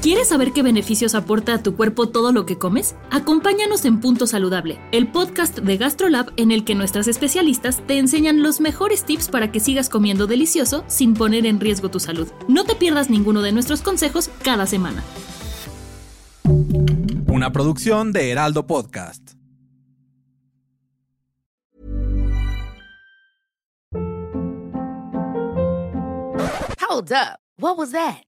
¿Quieres saber qué beneficios aporta a tu cuerpo todo lo que comes? Acompáñanos en Punto Saludable, el podcast de GastroLab en el que nuestras especialistas te enseñan los mejores tips para que sigas comiendo delicioso sin poner en riesgo tu salud. No te pierdas ninguno de nuestros consejos cada semana. Una producción de Heraldo Podcast. Hold up. What was that?